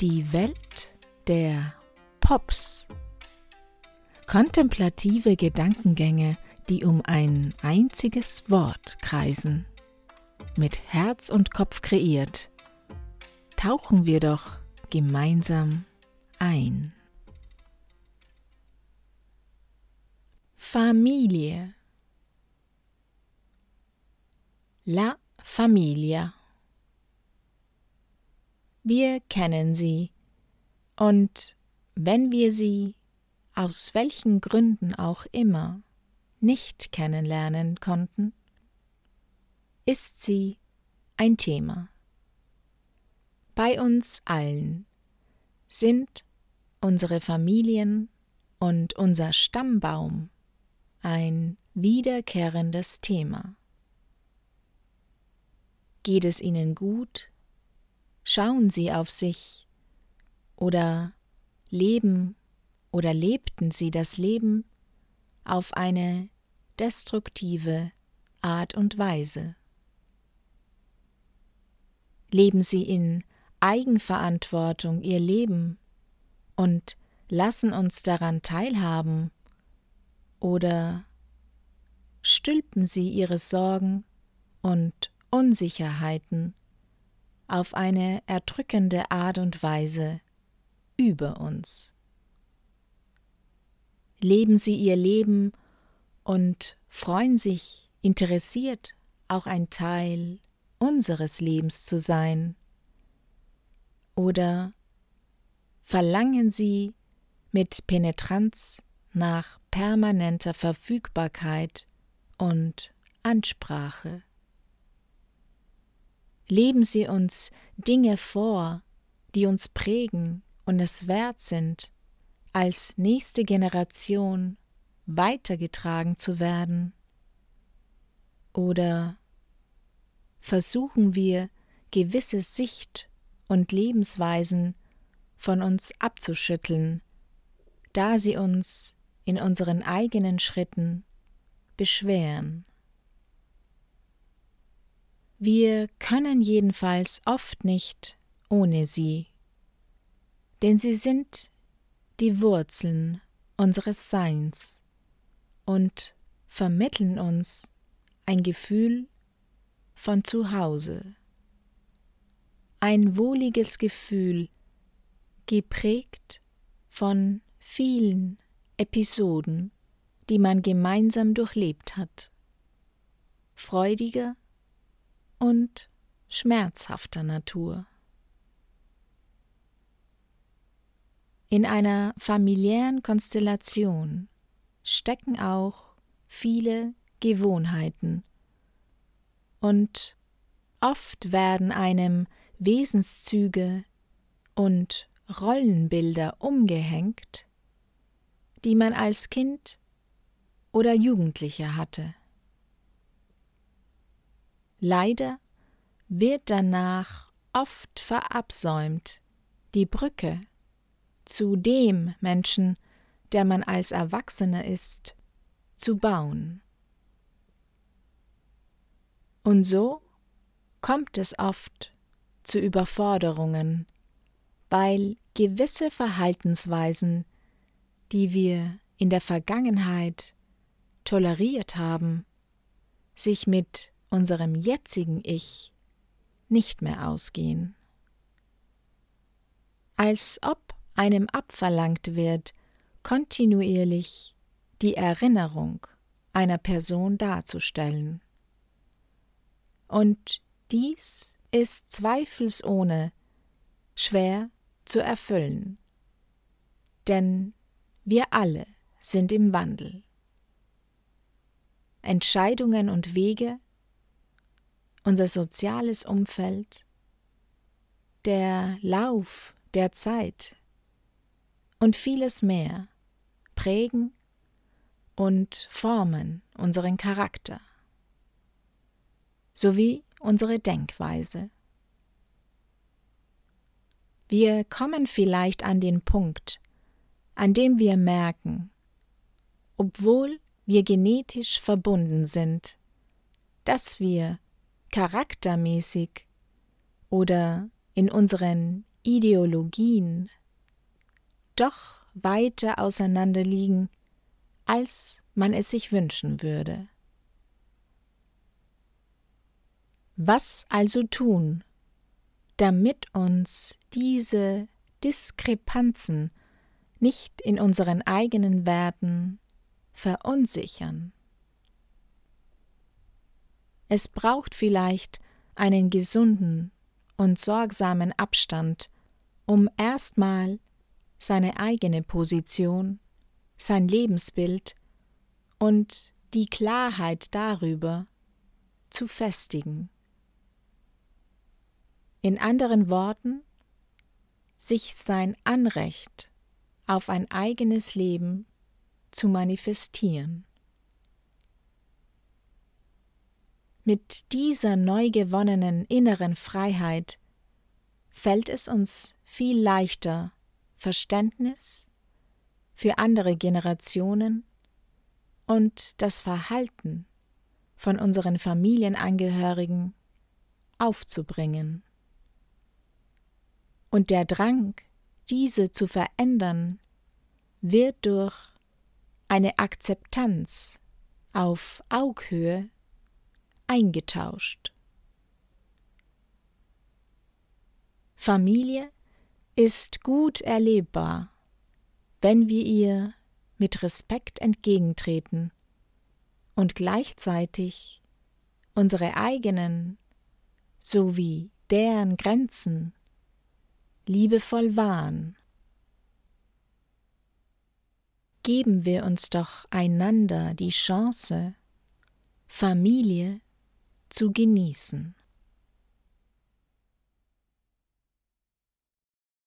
Die Welt der Pops. Kontemplative Gedankengänge, die um ein einziges Wort kreisen. Mit Herz und Kopf kreiert, tauchen wir doch gemeinsam ein. Familie. La Familia. Wir kennen sie, und wenn wir sie, aus welchen Gründen auch immer, nicht kennenlernen konnten, ist sie ein Thema. Bei uns allen sind unsere Familien und unser Stammbaum ein wiederkehrendes Thema. Geht es ihnen gut Schauen Sie auf sich oder leben oder lebten Sie das Leben auf eine destruktive Art und Weise. Leben Sie in Eigenverantwortung Ihr Leben und lassen uns daran teilhaben oder stülpen Sie Ihre Sorgen und Unsicherheiten auf eine erdrückende Art und Weise über uns. Leben Sie Ihr Leben und freuen sich interessiert, auch ein Teil unseres Lebens zu sein? Oder verlangen Sie mit Penetranz nach permanenter Verfügbarkeit und Ansprache? Leben Sie uns Dinge vor, die uns prägen und es wert sind, als nächste Generation weitergetragen zu werden? Oder versuchen wir gewisse Sicht und Lebensweisen von uns abzuschütteln, da sie uns in unseren eigenen Schritten beschweren? Wir können jedenfalls oft nicht ohne sie, denn sie sind die Wurzeln unseres Seins und vermitteln uns ein Gefühl von Zuhause, ein wohliges Gefühl, geprägt von vielen Episoden, die man gemeinsam durchlebt hat, freudiger und schmerzhafter Natur. In einer familiären Konstellation stecken auch viele Gewohnheiten und oft werden einem Wesenszüge und Rollenbilder umgehängt, die man als Kind oder Jugendlicher hatte. Leider wird danach oft verabsäumt, die Brücke zu dem Menschen, der man als Erwachsener ist, zu bauen. Und so kommt es oft zu Überforderungen, weil gewisse Verhaltensweisen, die wir in der Vergangenheit toleriert haben, sich mit unserem jetzigen Ich nicht mehr ausgehen. Als ob einem abverlangt wird, kontinuierlich die Erinnerung einer Person darzustellen. Und dies ist zweifelsohne schwer zu erfüllen, denn wir alle sind im Wandel. Entscheidungen und Wege unser soziales Umfeld, der Lauf der Zeit und vieles mehr prägen und formen unseren Charakter sowie unsere Denkweise. Wir kommen vielleicht an den Punkt, an dem wir merken, obwohl wir genetisch verbunden sind, dass wir charaktermäßig oder in unseren Ideologien doch weiter auseinander liegen, als man es sich wünschen würde. Was also tun, damit uns diese Diskrepanzen nicht in unseren eigenen Werten verunsichern? Es braucht vielleicht einen gesunden und sorgsamen Abstand, um erstmal seine eigene Position, sein Lebensbild und die Klarheit darüber zu festigen. In anderen Worten, sich sein Anrecht auf ein eigenes Leben zu manifestieren. Mit dieser neu gewonnenen inneren Freiheit fällt es uns viel leichter, Verständnis für andere Generationen und das Verhalten von unseren Familienangehörigen aufzubringen. Und der Drang, diese zu verändern, wird durch eine Akzeptanz auf Aughöhe eingetauscht. Familie ist gut erlebbar, wenn wir ihr mit Respekt entgegentreten und gleichzeitig unsere eigenen sowie deren Grenzen liebevoll wahren. Geben wir uns doch einander die Chance, Familie zu genießen.